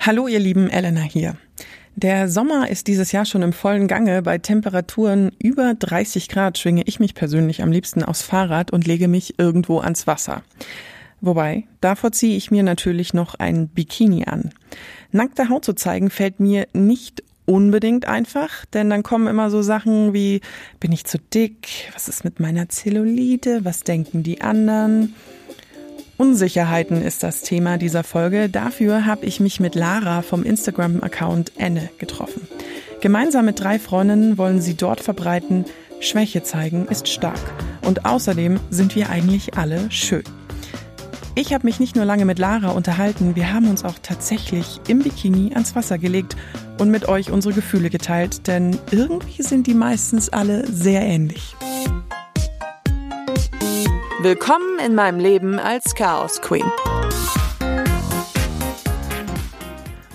Hallo ihr lieben, Elena hier. Der Sommer ist dieses Jahr schon im vollen Gange. Bei Temperaturen über 30 Grad schwinge ich mich persönlich am liebsten aufs Fahrrad und lege mich irgendwo ans Wasser. Wobei, davor ziehe ich mir natürlich noch ein Bikini an. Nackte Haut zu zeigen fällt mir nicht unbedingt einfach, denn dann kommen immer so Sachen wie, bin ich zu dick? Was ist mit meiner Zellulite? Was denken die anderen? Unsicherheiten ist das Thema dieser Folge. Dafür habe ich mich mit Lara vom Instagram-Account Enne getroffen. Gemeinsam mit drei Freundinnen wollen sie dort verbreiten, Schwäche zeigen ist stark. Und außerdem sind wir eigentlich alle schön. Ich habe mich nicht nur lange mit Lara unterhalten, wir haben uns auch tatsächlich im Bikini ans Wasser gelegt und mit euch unsere Gefühle geteilt, denn irgendwie sind die meistens alle sehr ähnlich. Willkommen in meinem Leben als Chaos Queen.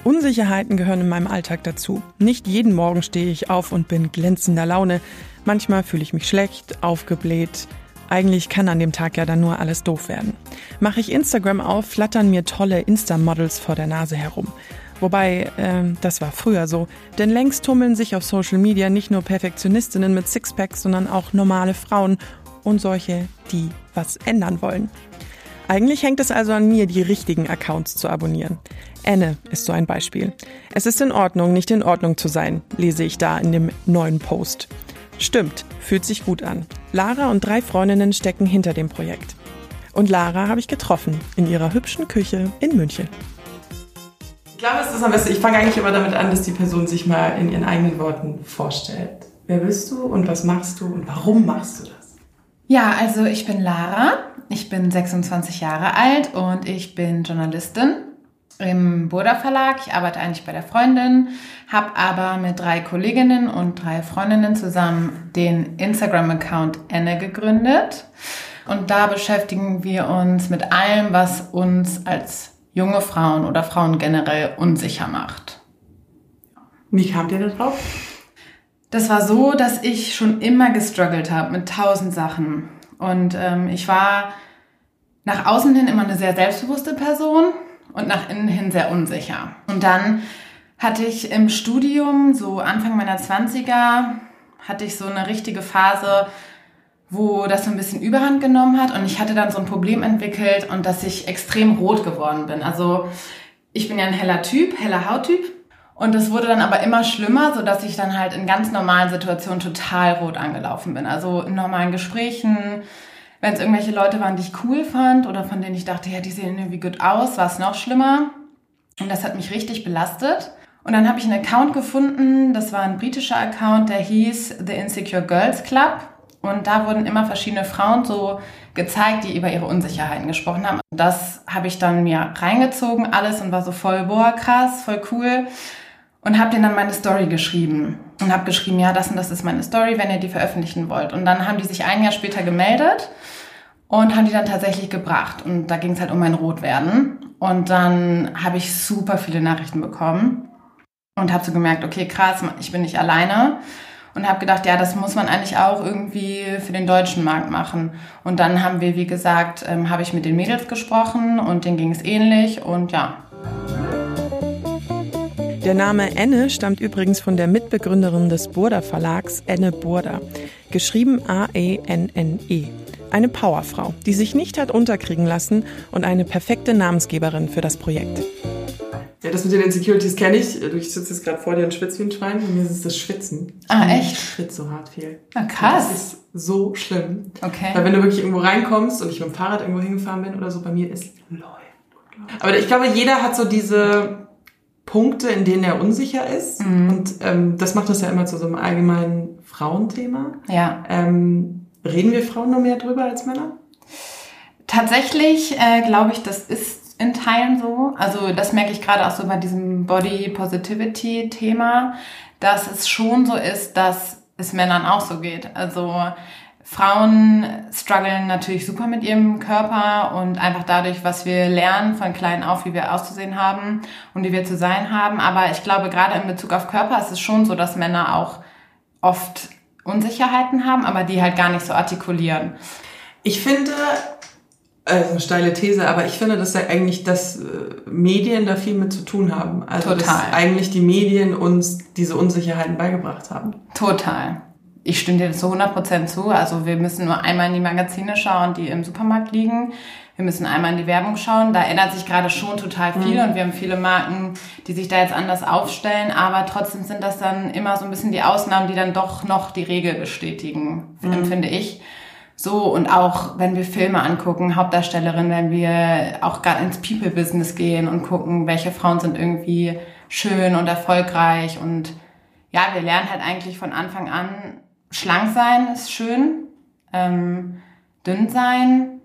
Unsicherheiten gehören in meinem Alltag dazu. Nicht jeden Morgen stehe ich auf und bin glänzender Laune. Manchmal fühle ich mich schlecht, aufgebläht, eigentlich kann an dem Tag ja dann nur alles doof werden. Mache ich Instagram auf, flattern mir tolle Insta-Models vor der Nase herum. Wobei, äh, das war früher so, denn längst tummeln sich auf Social Media nicht nur Perfektionistinnen mit Sixpacks, sondern auch normale Frauen und solche, die was ändern wollen. Eigentlich hängt es also an mir, die richtigen Accounts zu abonnieren. Anne ist so ein Beispiel. Es ist in Ordnung, nicht in Ordnung zu sein, lese ich da in dem neuen Post. Stimmt, fühlt sich gut an. Lara und drei Freundinnen stecken hinter dem Projekt. Und Lara habe ich getroffen in ihrer hübschen Küche in München. Ich glaube, es ist am besten, ich fange eigentlich immer damit an, dass die Person sich mal in ihren eigenen Worten vorstellt. Wer bist du und was machst du und warum machst du das? Ja, also ich bin Lara, ich bin 26 Jahre alt und ich bin Journalistin im Burda Verlag. Ich arbeite eigentlich bei der Freundin, habe aber mit drei Kolleginnen und drei Freundinnen zusammen den Instagram-Account Enne gegründet. Und da beschäftigen wir uns mit allem, was uns als junge Frauen oder Frauen generell unsicher macht. Wie kamt ihr da drauf? Das war so, dass ich schon immer gestruggelt habe mit tausend Sachen. Und ähm, ich war nach außen hin immer eine sehr selbstbewusste Person und nach innen hin sehr unsicher. Und dann hatte ich im Studium, so Anfang meiner 20er, hatte ich so eine richtige Phase, wo das so ein bisschen Überhand genommen hat und ich hatte dann so ein Problem entwickelt und dass ich extrem rot geworden bin. Also ich bin ja ein heller Typ, heller Hauttyp und es wurde dann aber immer schlimmer, so dass ich dann halt in ganz normalen Situationen total rot angelaufen bin. Also in normalen Gesprächen, wenn es irgendwelche Leute waren, die ich cool fand oder von denen ich dachte, ja, die sehen irgendwie gut aus, war es noch schlimmer. Und das hat mich richtig belastet. Und dann habe ich einen Account gefunden, das war ein britischer Account, der hieß The Insecure Girls Club. Und da wurden immer verschiedene Frauen so gezeigt, die über ihre Unsicherheiten gesprochen haben. Das habe ich dann mir reingezogen, alles und war so voll, boah, krass, voll cool. Und habe denen dann meine Story geschrieben. Und habe geschrieben, ja, das und das ist meine Story, wenn ihr die veröffentlichen wollt. Und dann haben die sich ein Jahr später gemeldet und haben die dann tatsächlich gebracht. Und da ging es halt um mein Rotwerden. Und dann habe ich super viele Nachrichten bekommen und habe so gemerkt, okay, krass, ich bin nicht alleine. Und habe gedacht, ja, das muss man eigentlich auch irgendwie für den deutschen Markt machen. Und dann haben wir, wie gesagt, ähm, habe ich mit den Mädels gesprochen und denen ging es ähnlich und ja. Der Name Enne stammt übrigens von der Mitbegründerin des Burda Verlags, Enne Burda, geschrieben A-E-N-N-E. Eine Powerfrau, die sich nicht hat unterkriegen lassen und eine perfekte Namensgeberin für das Projekt. Ja, das mit den Insecurities kenne ich. Ich sitze jetzt gerade vor dir und schwitze wie ein Schwein. Bei mir ist es das Schwitzen. Ah, echt? Ich schwitze so hart viel. Ah, krass. das ist so schlimm. Okay. Weil wenn du wirklich irgendwo reinkommst und ich mit dem Fahrrad irgendwo hingefahren bin oder so, bei mir ist läuft. Aber ich glaube, jeder hat so diese Punkte, in denen er unsicher ist. Mhm. Und ähm, das macht das ja immer zu so einem allgemeinen Frauenthema. Ja. Ähm, Reden wir Frauen nur mehr drüber als Männer? Tatsächlich äh, glaube ich, das ist in Teilen so. Also das merke ich gerade auch so bei diesem Body Positivity Thema, dass es schon so ist, dass es Männern auch so geht. Also Frauen strugglen natürlich super mit ihrem Körper und einfach dadurch, was wir lernen von klein auf, wie wir auszusehen haben und wie wir zu sein haben. Aber ich glaube, gerade in Bezug auf Körper ist es schon so, dass Männer auch oft Unsicherheiten haben, aber die halt gar nicht so artikulieren. Ich finde, also eine steile These, aber ich finde, dass ja eigentlich, dass äh, Medien da viel mit zu tun haben. Also Total. dass eigentlich die Medien uns diese Unsicherheiten beigebracht haben. Total. Ich stimme dir zu 100% zu. Also wir müssen nur einmal in die Magazine schauen, die im Supermarkt liegen. Wir müssen einmal in die Werbung schauen. Da ändert sich gerade schon total viel mhm. und wir haben viele Marken, die sich da jetzt anders aufstellen. Aber trotzdem sind das dann immer so ein bisschen die Ausnahmen, die dann doch noch die Regel bestätigen, mhm. empfinde ich. So, und auch wenn wir Filme angucken, Hauptdarstellerin, wenn wir auch gerade ins People-Business gehen und gucken, welche Frauen sind irgendwie schön und erfolgreich. Und ja, wir lernen halt eigentlich von Anfang an, schlank sein ist schön, ähm, dünn sein,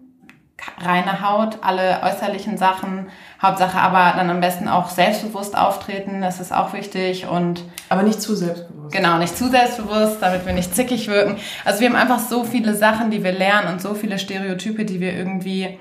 reine Haut, alle äußerlichen Sachen. Hauptsache aber dann am besten auch selbstbewusst auftreten, das ist auch wichtig und aber nicht zu selbstbewusst. Genau, nicht zu selbstbewusst, damit wir nicht zickig wirken. Also wir haben einfach so viele Sachen, die wir lernen und so viele Stereotype, die wir irgendwie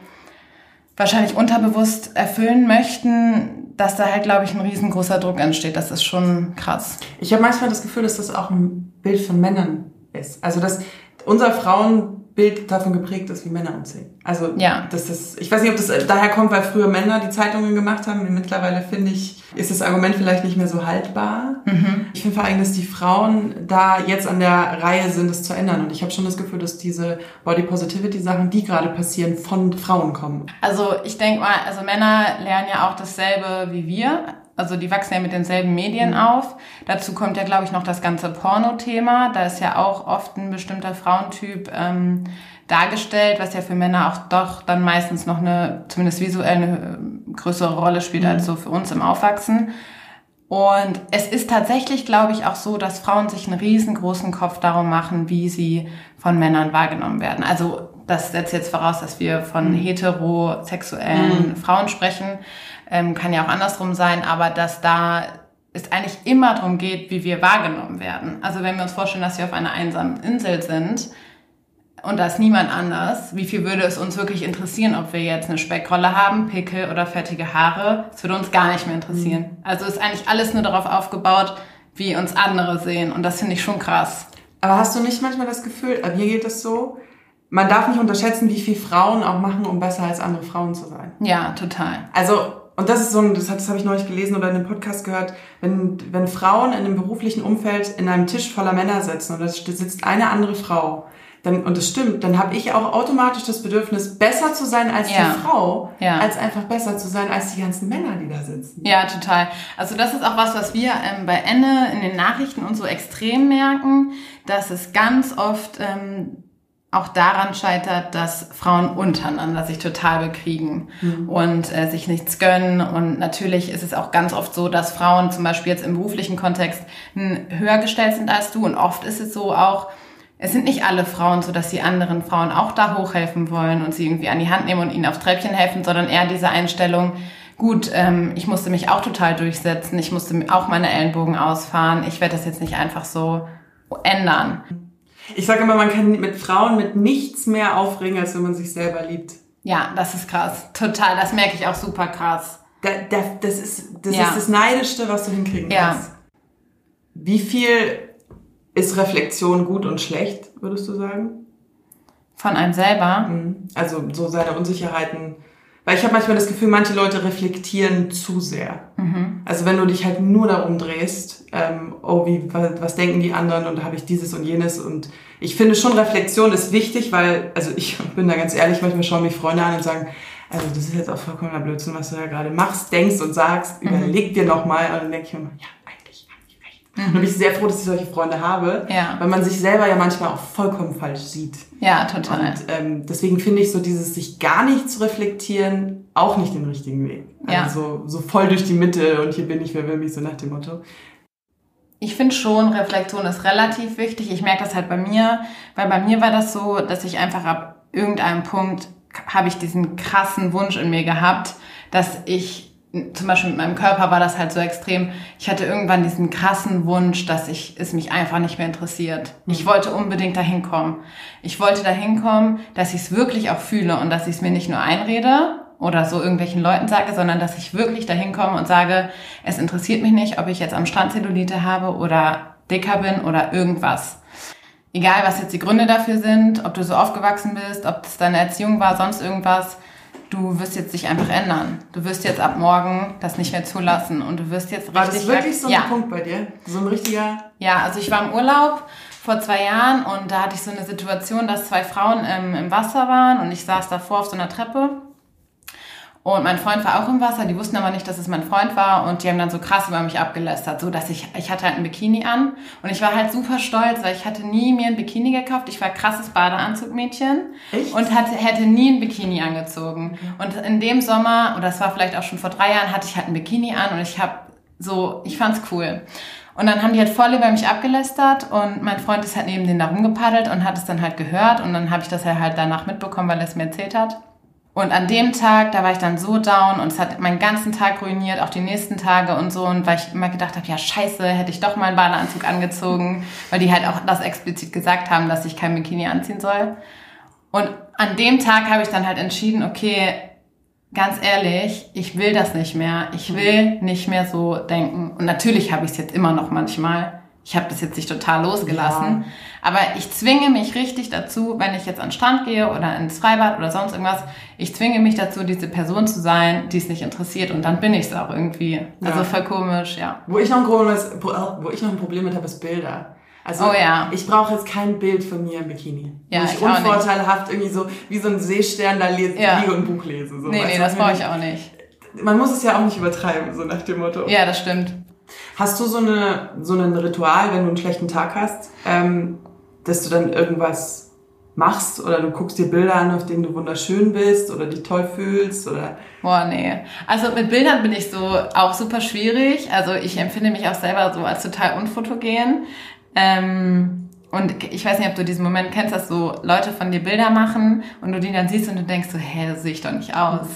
wahrscheinlich unterbewusst erfüllen möchten, dass da halt, glaube ich, ein riesengroßer Druck entsteht. Das ist schon krass. Ich habe manchmal das Gefühl, dass das auch ein Bild von Männern ist. Also dass unser Frauen Bild davon geprägt ist, wie Männer umziehen. Also ja. das ist, ich weiß nicht, ob das daher kommt, weil früher Männer die Zeitungen gemacht haben. Mittlerweile finde ich, ist das Argument vielleicht nicht mehr so haltbar. Mhm. Ich finde vor allem, dass die Frauen da jetzt an der Reihe sind, es zu ändern. Und ich habe schon das Gefühl, dass diese Body Positivity Sachen, die gerade passieren, von Frauen kommen. Also ich denke mal, also Männer lernen ja auch dasselbe wie wir. Also die wachsen ja mit denselben Medien mhm. auf. Dazu kommt ja, glaube ich, noch das ganze Porno-Thema. Da ist ja auch oft ein bestimmter Frauentyp ähm, dargestellt, was ja für Männer auch doch dann meistens noch eine, zumindest visuell eine äh, größere Rolle spielt mhm. als so für uns im Aufwachsen. Und es ist tatsächlich, glaube ich, auch so, dass Frauen sich einen riesengroßen Kopf darum machen, wie sie von Männern wahrgenommen werden. Also das setzt jetzt voraus, dass wir von mhm. heterosexuellen mhm. Frauen sprechen ähm, kann ja auch andersrum sein, aber dass da es eigentlich immer darum geht, wie wir wahrgenommen werden. Also wenn wir uns vorstellen, dass wir auf einer einsamen Insel sind und da ist niemand anders, wie viel würde es uns wirklich interessieren, ob wir jetzt eine Speckrolle haben, Pickel oder fettige Haare? Das würde uns gar nicht mehr interessieren. Mhm. Also ist eigentlich alles nur darauf aufgebaut, wie uns andere sehen und das finde ich schon krass. Aber hast du nicht manchmal das Gefühl, mir geht es so, man darf nicht unterschätzen, wie viel Frauen auch machen, um besser als andere Frauen zu sein. Ja, total. Also und das ist so ein, das, das habe ich neulich gelesen oder in einem Podcast gehört, wenn, wenn Frauen in einem beruflichen Umfeld in einem Tisch voller Männer sitzen und da sitzt eine andere Frau, dann, und das stimmt, dann habe ich auch automatisch das Bedürfnis, besser zu sein als ja. die Frau, ja. als einfach besser zu sein als die ganzen Männer, die da sitzen. Ja, total. Also das ist auch was, was wir ähm, bei Enne in den Nachrichten und so extrem merken, dass es ganz oft ähm, auch daran scheitert, dass Frauen untereinander sich total bekriegen mhm. und äh, sich nichts gönnen. Und natürlich ist es auch ganz oft so, dass Frauen zum Beispiel jetzt im beruflichen Kontext höher gestellt sind als du. Und oft ist es so auch, es sind nicht alle Frauen so, dass die anderen Frauen auch da hochhelfen wollen und sie irgendwie an die Hand nehmen und ihnen aufs Treppchen helfen, sondern eher diese Einstellung, gut, ähm, ich musste mich auch total durchsetzen, ich musste auch meine Ellenbogen ausfahren, ich werde das jetzt nicht einfach so ändern. Ich sage immer, man kann mit Frauen mit nichts mehr aufregen, als wenn man sich selber liebt. Ja, das ist krass. Total. Das merke ich auch super krass. Da, da, das ist das, ja. ist das Neidischste, was du hinkriegen ja. kannst. Wie viel ist Reflexion gut und schlecht, würdest du sagen? Von einem selber? Mhm. Also so seine Unsicherheiten weil ich habe manchmal das Gefühl, manche Leute reflektieren zu sehr. Mhm. Also wenn du dich halt nur darum drehst, ähm, oh, wie, was, was denken die anderen und habe ich dieses und jenes und ich finde schon, Reflexion ist wichtig, weil, also ich bin da ganz ehrlich, manchmal schauen mich Freunde an und sagen, also das ist jetzt auch vollkommener Blödsinn, was du da gerade machst, denkst und sagst, mhm. überleg dir nochmal. Und dann denke ich mir, ja, Und bin ich sehr froh, dass ich solche Freunde habe, ja. weil man sich selber ja manchmal auch vollkommen falsch sieht. Ja, total. Und ähm, deswegen finde ich so dieses sich gar nicht zu reflektieren auch nicht den richtigen Weg. Ja. Also so, so voll durch die Mitte und hier bin ich, wer will mich, so nach dem Motto. Ich finde schon, Reflexion ist relativ wichtig. Ich merke das halt bei mir, weil bei mir war das so, dass ich einfach ab irgendeinem Punkt habe ich diesen krassen Wunsch in mir gehabt, dass ich zum Beispiel mit meinem Körper war das halt so extrem. Ich hatte irgendwann diesen krassen Wunsch, dass ich es mich einfach nicht mehr interessiert. Mhm. Ich wollte unbedingt dahin kommen. Ich wollte dahin kommen, dass ich es wirklich auch fühle und dass ich es mir nicht nur einrede oder so irgendwelchen Leuten sage, sondern dass ich wirklich dahin komme und sage, es interessiert mich nicht, ob ich jetzt am Strand Zellulite habe oder dicker bin oder irgendwas. Egal, was jetzt die Gründe dafür sind, ob du so aufgewachsen bist, ob es deine Erziehung war, sonst irgendwas du wirst jetzt dich einfach ändern. Du wirst jetzt ab morgen das nicht mehr zulassen und du wirst jetzt War das wirklich so ein ja. Punkt bei dir? So ein richtiger... Ja, also ich war im Urlaub vor zwei Jahren und da hatte ich so eine Situation, dass zwei Frauen ähm, im Wasser waren und ich saß davor auf so einer Treppe und mein Freund war auch im Wasser, die wussten aber nicht, dass es mein Freund war und die haben dann so krass über mich abgelästert, so dass ich, ich hatte halt ein Bikini an und ich war halt super stolz, weil ich hatte nie mir ein Bikini gekauft. Ich war krasses Badeanzugmädchen Echt? und hatte, hätte nie ein Bikini angezogen. Und in dem Sommer, oder das war vielleicht auch schon vor drei Jahren, hatte ich halt ein Bikini an und ich habe so, ich fand's cool. Und dann haben die halt voll über mich abgelästert und mein Freund ist halt neben denen da rumgepaddelt und hat es dann halt gehört und dann habe ich das halt danach mitbekommen, weil er es mir erzählt hat. Und an dem Tag, da war ich dann so down und es hat meinen ganzen Tag ruiniert, auch die nächsten Tage und so. Und weil ich immer gedacht habe, ja scheiße, hätte ich doch mal einen Badeanzug angezogen, weil die halt auch das explizit gesagt haben, dass ich kein Bikini anziehen soll. Und an dem Tag habe ich dann halt entschieden, okay, ganz ehrlich, ich will das nicht mehr. Ich will nicht mehr so denken. Und natürlich habe ich es jetzt immer noch manchmal. Ich habe das jetzt nicht total losgelassen. Ja. Aber ich zwinge mich richtig dazu, wenn ich jetzt an den Strand gehe oder ins Freibad oder sonst irgendwas, ich zwinge mich dazu, diese Person zu sein, die es nicht interessiert und dann bin ich es auch irgendwie. Also ja. voll komisch, ja. Wo ich noch ein Problem, wo ich noch ein Problem mit habe, ist Bilder. Also oh, ja. ich brauche jetzt kein Bild von mir im Bikini. Ja, wo ich, ich unvorteilhaft irgendwie so wie so ein Seestern da lese, ja. liege und ein Buch lese. So. Nee, nee, das brauche ich auch nicht. Man muss es ja auch nicht übertreiben, so nach dem Motto. Ja, das stimmt. Hast du so, eine, so ein Ritual, wenn du einen schlechten Tag hast, ähm, dass du dann irgendwas machst oder du guckst dir Bilder an, auf denen du wunderschön bist oder dich toll fühlst oder Boah, nee. Also mit Bildern bin ich so auch super schwierig. Also ich empfinde mich auch selber so als total unfotogen. Ähm, und ich weiß nicht, ob du diesen Moment kennst, dass so Leute von dir Bilder machen und du die dann siehst und du denkst so, hä, das sehe ich doch nicht aus.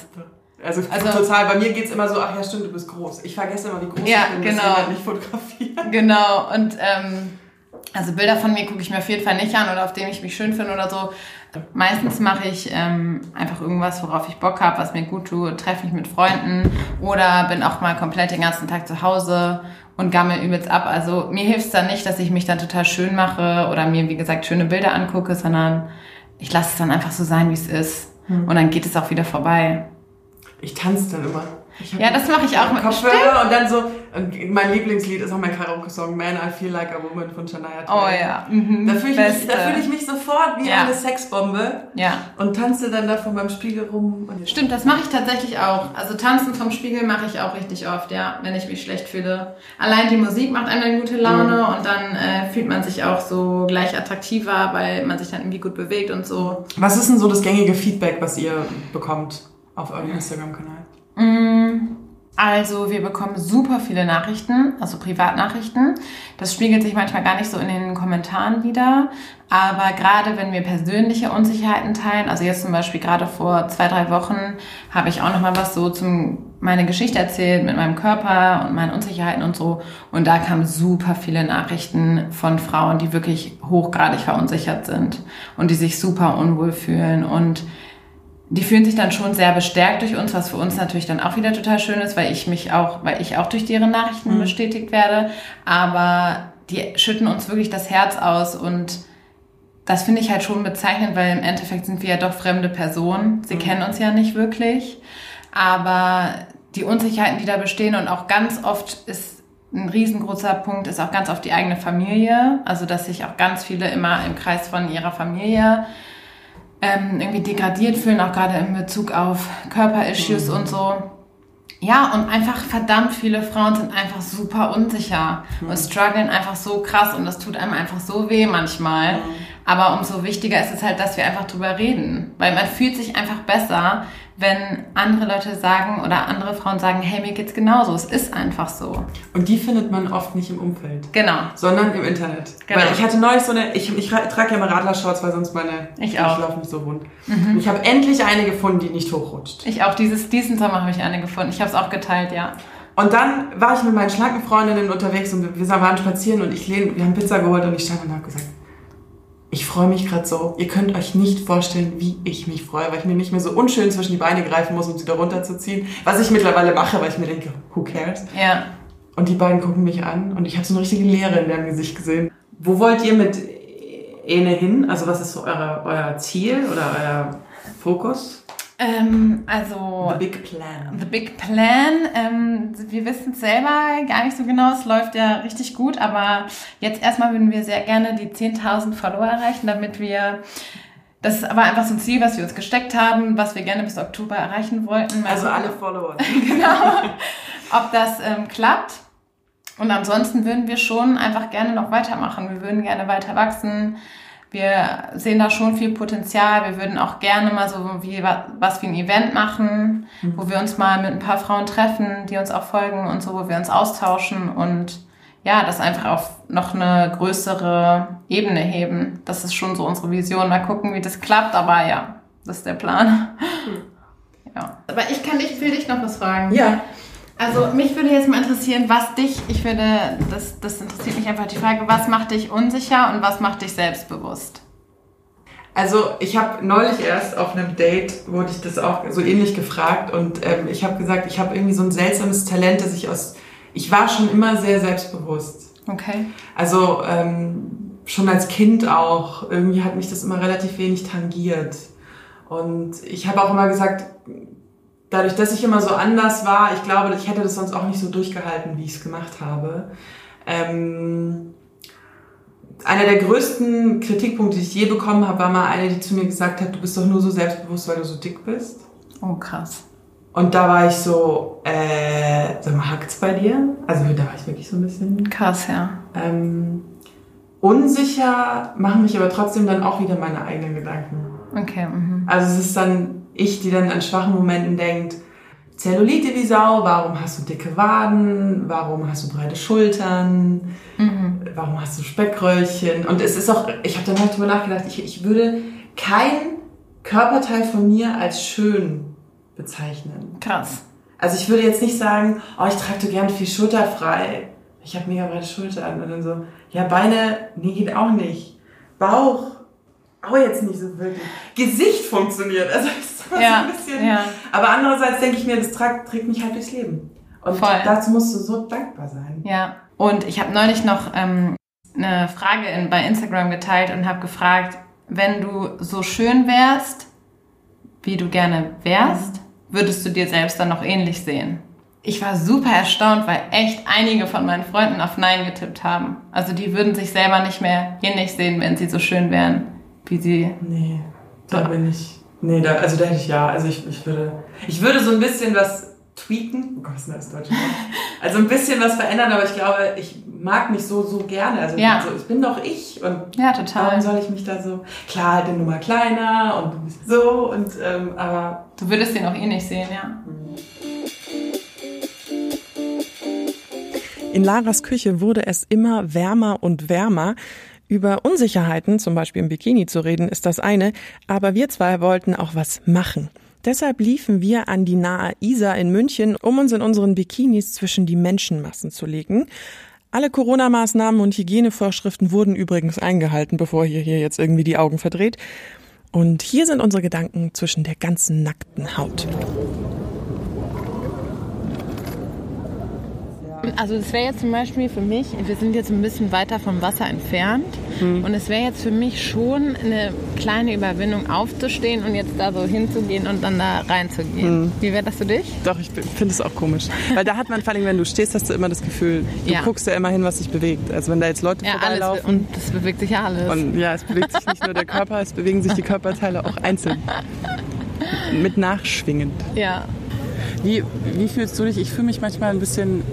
Also, also total, bei mir geht's immer so, ach ja, stimmt, du bist groß. Ich vergesse immer, wie groß ja, ich bin, genau. halt nicht fotografieren. Genau, und ähm, also Bilder von mir gucke ich mir auf jeden Fall nicht an oder auf dem ich mich schön finde oder so. Meistens mache ich ähm, einfach irgendwas, worauf ich Bock habe, was mir gut tut, treffe mich mit Freunden oder bin auch mal komplett den ganzen Tag zu Hause und gammel übelst ab. Also mir hilft es dann nicht, dass ich mich dann total schön mache oder mir, wie gesagt, schöne Bilder angucke, sondern ich lasse es dann einfach so sein, wie es ist. Hm. Und dann geht es auch wieder vorbei. Ich tanze dann immer. Ja, das mache ich auch mit Kopfhörer und dann so, mein Lieblingslied ist auch mein Karaoke-Song Man, I Feel Like a Woman von Shania Twain. Oh ja. Mhm. Da fühle ich, mich, da fühl ich mich sofort wie Ja. eine Sexbombe Ja. und tanze dann da vor meinem Spiegel rum. Und Stimmt, das mache ich tatsächlich auch. Also tanzen vom Spiegel mache ich auch richtig oft, ja, wenn ich mich schlecht fühle. Allein die Musik macht einem dann gute Laune und dann äh, fühlt man sich auch so gleich attraktiver, weil man sich dann irgendwie gut bewegt und so. Was ist denn so das gängige Feedback, was ihr bekommt auf eurem Instagram-Kanal? Mm, Also wir bekommen super viele Nachrichten, also Privatnachrichten. Das spiegelt sich manchmal gar nicht so in den Kommentaren wieder. Aber gerade wenn wir persönliche Unsicherheiten teilen, also jetzt zum Beispiel gerade vor zwei, drei Wochen habe ich auch nochmal was so zum meine Geschichte erzählt mit meinem Körper und meinen Unsicherheiten und so. Und da kamen super viele Nachrichten von Frauen, die wirklich hochgradig verunsichert sind und die sich super unwohl fühlen und die fühlen sich dann schon sehr bestärkt durch uns, was für uns natürlich dann auch wieder total schön ist, weil ich mich auch, weil ich auch durch deren Nachrichten Mhm. bestätigt werde. Aber die schütten uns wirklich das Herz aus und das finde ich halt schon bezeichnend, weil im Endeffekt sind wir ja doch fremde Personen. Sie Mhm. kennen uns ja nicht wirklich. Aber die Unsicherheiten, die da bestehen und auch ganz oft ist ein riesengroßer Punkt, ist auch ganz oft die eigene Familie. Also, dass sich auch ganz viele immer im Kreis von ihrer Familie ähm, irgendwie degradiert fühlen, auch gerade in Bezug auf Körperissues und so. Ja, und einfach verdammt viele Frauen sind einfach super unsicher und strugglen einfach so krass und das tut einem einfach so weh manchmal. Aber umso wichtiger ist es halt, dass wir einfach drüber reden, weil man fühlt sich einfach besser, wenn andere Leute sagen oder andere Frauen sagen, hey, mir geht's genauso, es ist einfach so. Und die findet man oft nicht im Umfeld, Genau. sondern im Internet. Genau. Weil ich hatte neulich so eine, ich, ich tra- trage ja immer Radlershorts, weil sonst meine, Ich auch. Mhm. ich laufe nicht so rund. Und ich habe endlich eine gefunden, die nicht hochrutscht. Ich auch, dieses, diesen Sommer habe ich eine gefunden. Ich habe es auch geteilt, ja. Und dann war ich mit meinen schlanken Freundinnen unterwegs und wir waren spazieren und ich lehn, wir haben Pizza geholt und ich stand und habe gesagt, ich freue mich gerade so. Ihr könnt euch nicht vorstellen, wie ich mich freue, weil ich mir nicht mehr so unschön zwischen die Beine greifen muss, um sie da runterzuziehen. Was ich mittlerweile mache, weil ich mir denke, who cares? Ja. Und die beiden gucken mich an und ich habe so eine richtige Leere in deren Gesicht gesehen. Wo wollt ihr mit Ene hin? Also was ist so euer, euer Ziel oder euer Fokus? Ähm, also. The Big Plan. The Big Plan. Ähm, wir wissen es selber gar nicht so genau. Es läuft ja richtig gut, aber jetzt erstmal würden wir sehr gerne die 10.000 Follower erreichen, damit wir das aber einfach so ein Ziel, was wir uns gesteckt haben, was wir gerne bis Oktober erreichen wollten. Also, also alle Follower. genau. Ob das ähm, klappt. Und ansonsten würden wir schon einfach gerne noch weitermachen. Wir würden gerne weiter wachsen. Wir sehen da schon viel Potenzial. Wir würden auch gerne mal so wie was wie ein Event machen, mhm. wo wir uns mal mit ein paar Frauen treffen, die uns auch folgen und so, wo wir uns austauschen und ja, das einfach auf noch eine größere Ebene heben. Das ist schon so unsere Vision. Mal gucken, wie das klappt, aber ja, das ist der Plan. Mhm. Ja. Aber ich kann dich, will dich noch was fragen. Ja. Also mich würde jetzt mal interessieren, was dich, ich würde, das, das interessiert mich einfach die Frage, was macht dich unsicher und was macht dich selbstbewusst? Also ich habe neulich erst auf einem Date, wurde ich das auch so ähnlich gefragt und ähm, ich habe gesagt, ich habe irgendwie so ein seltsames Talent, dass ich aus, ich war schon immer sehr selbstbewusst. Okay. Also ähm, schon als Kind auch, irgendwie hat mich das immer relativ wenig tangiert. Und ich habe auch immer gesagt, dadurch, dass ich immer so anders war, ich glaube, ich hätte das sonst auch nicht so durchgehalten, wie ich es gemacht habe. Ähm, einer der größten Kritikpunkte, die ich je bekommen habe, war mal eine, die zu mir gesagt hat, du bist doch nur so selbstbewusst, weil du so dick bist. Oh, krass. Und da war ich so, äh, sag mal, hackt's bei dir? Also da war ich wirklich so ein bisschen... Krass, ja. Ähm, unsicher machen mich aber trotzdem dann auch wieder meine eigenen Gedanken. Okay. Mhm. Also es ist dann ich, die dann an schwachen Momenten denkt, Zellulite wie Sau, warum hast du dicke Waden, warum hast du breite Schultern, mhm. warum hast du Speckröllchen und es ist auch, ich habe dann halt drüber nachgedacht, ich, ich würde kein Körperteil von mir als schön bezeichnen. Krass. Also ich würde jetzt nicht sagen, oh, ich trage gern viel schulterfrei, ich habe mega breite Schultern und dann so, ja Beine, nee, geht auch nicht. Bauch, auch jetzt nicht so wirklich. Gesicht funktioniert, also ja, so ein bisschen. Ja. Aber andererseits denke ich mir, das trägt, trägt mich halt durchs Leben. Und Voll. dazu musst du so dankbar sein. Ja. Und ich habe neulich noch ähm, eine Frage in, bei Instagram geteilt und habe gefragt, wenn du so schön wärst, wie du gerne wärst, würdest du dir selbst dann noch ähnlich sehen? Ich war super erstaunt, weil echt einige von meinen Freunden auf Nein getippt haben. Also die würden sich selber nicht mehr ähnlich sehen, wenn sie so schön wären, wie sie. Nee, da bin ich Nee, da, also da hätte ich ja. Also ich, ich würde, ich würde so ein bisschen was tweaken. Oh Gott, was ist denn das deutsche Wort? Also ein bisschen was verändern, aber ich glaube, ich mag mich so, so gerne. Also ja. so, ich bin doch ich und ja, total. warum soll ich mich da so, klar, halt Nummer kleiner und du bist so und, ähm, aber. Du würdest den auch eh nicht sehen, ja. In Laras Küche wurde es immer wärmer und wärmer. Über Unsicherheiten, zum Beispiel im Bikini zu reden, ist das eine, aber wir zwei wollten auch was machen. Deshalb liefen wir an die nahe Isar in München, um uns in unseren Bikinis zwischen die Menschenmassen zu legen. Alle Corona-Maßnahmen und Hygienevorschriften wurden übrigens eingehalten, bevor ihr hier jetzt irgendwie die Augen verdreht. Und hier sind unsere Gedanken zwischen der ganzen nackten Haut. Also es wäre jetzt zum Beispiel für mich, wir sind jetzt ein bisschen weiter vom Wasser entfernt hm. und es wäre jetzt für mich schon eine kleine Überwindung aufzustehen und jetzt da so hinzugehen und dann da reinzugehen. Hm. Wie wäre das für dich? Doch, ich finde es auch komisch. Weil da hat man vor allem, wenn du stehst, hast du immer das Gefühl, du ja. guckst ja immer hin, was sich bewegt. Also wenn da jetzt Leute ja, vorbeilaufen. Alles, und es bewegt sich ja alles. Und ja, es bewegt sich nicht nur der Körper, es bewegen sich die Körperteile auch einzeln. Mit nachschwingend. Ja. Wie, wie fühlst du dich? Ich fühle mich manchmal ein bisschen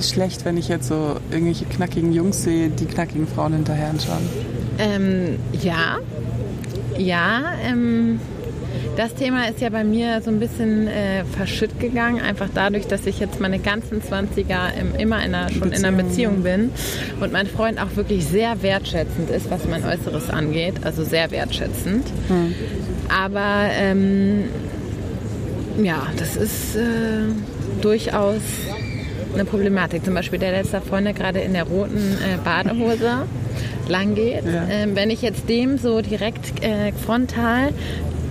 schlecht, wenn ich jetzt so irgendwelche knackigen Jungs sehe, die knackigen Frauen hinterher anschauen. Ähm, ja. Ja, ähm, das Thema ist ja bei mir so ein bisschen äh, verschütt gegangen, einfach dadurch, dass ich jetzt meine ganzen 20er im, immer in einer, schon Beziehung. in einer Beziehung bin und mein Freund auch wirklich sehr wertschätzend ist, was mein Äußeres angeht, also sehr wertschätzend. Hm. Aber ähm, ja, das ist äh, durchaus eine Problematik. Zum Beispiel der letzte Freund, der gerade in der roten äh, Badehose lang geht. Ja. Ähm, wenn ich jetzt dem so direkt äh, frontal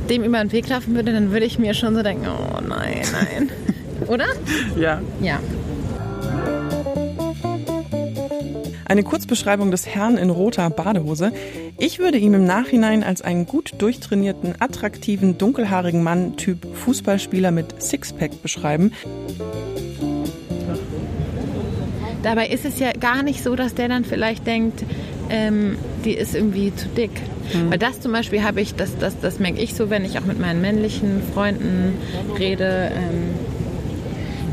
dem über den Weg laufen würde, dann würde ich mir schon so denken, oh nein, nein. Oder? Ja. Ja. Eine Kurzbeschreibung des Herrn in roter Badehose. Ich würde ihn im Nachhinein als einen gut durchtrainierten, attraktiven, dunkelhaarigen Mann Typ Fußballspieler mit Sixpack beschreiben. Dabei ist es ja gar nicht so, dass der dann vielleicht denkt, ähm, die ist irgendwie zu dick. Mhm. Weil das zum Beispiel habe ich, das, das, das merke ich so, wenn ich auch mit meinen männlichen Freunden rede. Ähm,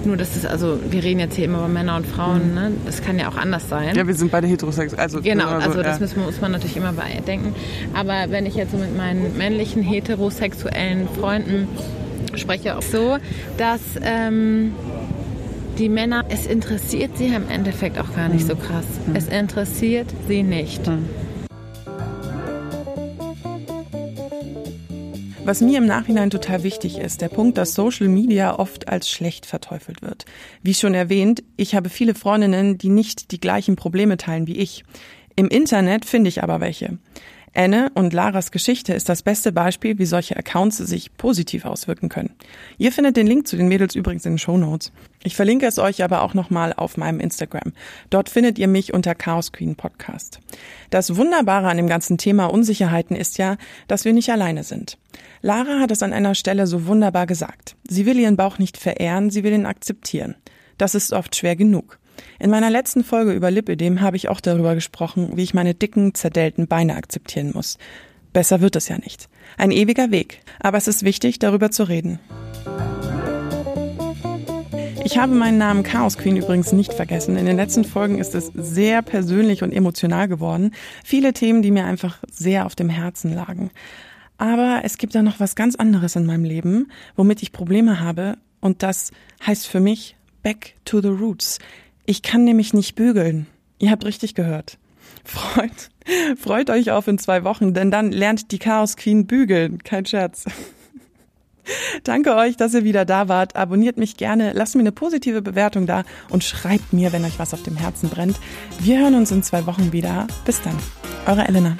nur das ist also, wir reden jetzt hier immer über Männer und Frauen, mhm. ne? Das kann ja auch anders sein. Ja, wir sind beide heterosexuell. Also, genau, also, also das ja. muss man natürlich immer bedenken. Aber wenn ich jetzt so mit meinen männlichen heterosexuellen Freunden spreche, auch so, dass ähm, die Männer, es interessiert sie im Endeffekt auch gar nicht mhm. so krass. Mhm. Es interessiert sie nicht. Was mir im Nachhinein total wichtig ist, der Punkt, dass Social Media oft als schlecht verteufelt wird. Wie schon erwähnt, ich habe viele Freundinnen, die nicht die gleichen Probleme teilen wie ich. Im Internet finde ich aber welche. Anne und Laras Geschichte ist das beste Beispiel, wie solche Accounts sich positiv auswirken können. Ihr findet den Link zu den Mädels übrigens in den Show Notes. Ich verlinke es euch aber auch nochmal auf meinem Instagram. Dort findet ihr mich unter Chaos Queen Podcast. Das Wunderbare an dem ganzen Thema Unsicherheiten ist ja, dass wir nicht alleine sind. Lara hat es an einer Stelle so wunderbar gesagt. Sie will ihren Bauch nicht verehren, sie will ihn akzeptieren. Das ist oft schwer genug. In meiner letzten Folge über Lipödem habe ich auch darüber gesprochen, wie ich meine dicken, zerdellten Beine akzeptieren muss. Besser wird es ja nicht. Ein ewiger Weg. Aber es ist wichtig, darüber zu reden. Ich habe meinen Namen Chaos Queen übrigens nicht vergessen. In den letzten Folgen ist es sehr persönlich und emotional geworden. Viele Themen, die mir einfach sehr auf dem Herzen lagen. Aber es gibt da noch was ganz anderes in meinem Leben, womit ich Probleme habe. Und das heißt für mich Back to the Roots. Ich kann nämlich nicht bügeln. Ihr habt richtig gehört. Freut, freut euch auf in zwei Wochen, denn dann lernt die Chaos Queen bügeln. Kein Scherz. Danke euch, dass ihr wieder da wart. Abonniert mich gerne, lasst mir eine positive Bewertung da und schreibt mir, wenn euch was auf dem Herzen brennt. Wir hören uns in zwei Wochen wieder. Bis dann. Eure Elena.